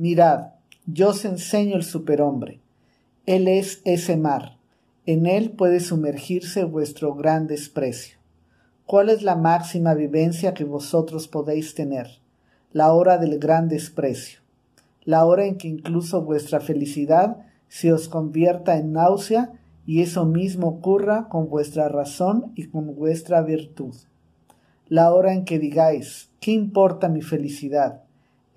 Mirad, yo os enseño el superhombre. Él es ese mar. En él puede sumergirse vuestro gran desprecio. ¿Cuál es la máxima vivencia que vosotros podéis tener? La hora del gran desprecio. La hora en que incluso vuestra felicidad se os convierta en náusea y eso mismo ocurra con vuestra razón y con vuestra virtud. La hora en que digáis, ¿qué importa mi felicidad?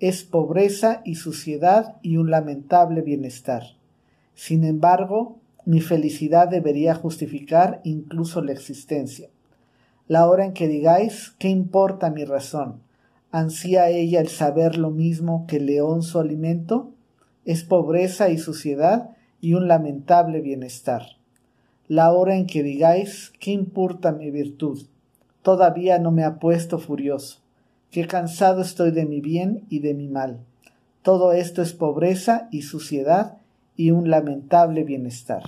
Es pobreza y suciedad y un lamentable bienestar. Sin embargo, mi felicidad debería justificar incluso la existencia. La hora en que digáis, ¿qué importa mi razón? ¿Ansía ella el saber lo mismo que león su alimento? Es pobreza y suciedad y un lamentable bienestar. La hora en que digáis, ¿qué importa mi virtud? Todavía no me ha puesto furioso. Qué cansado estoy de mi bien y de mi mal. Todo esto es pobreza y suciedad y un lamentable bienestar.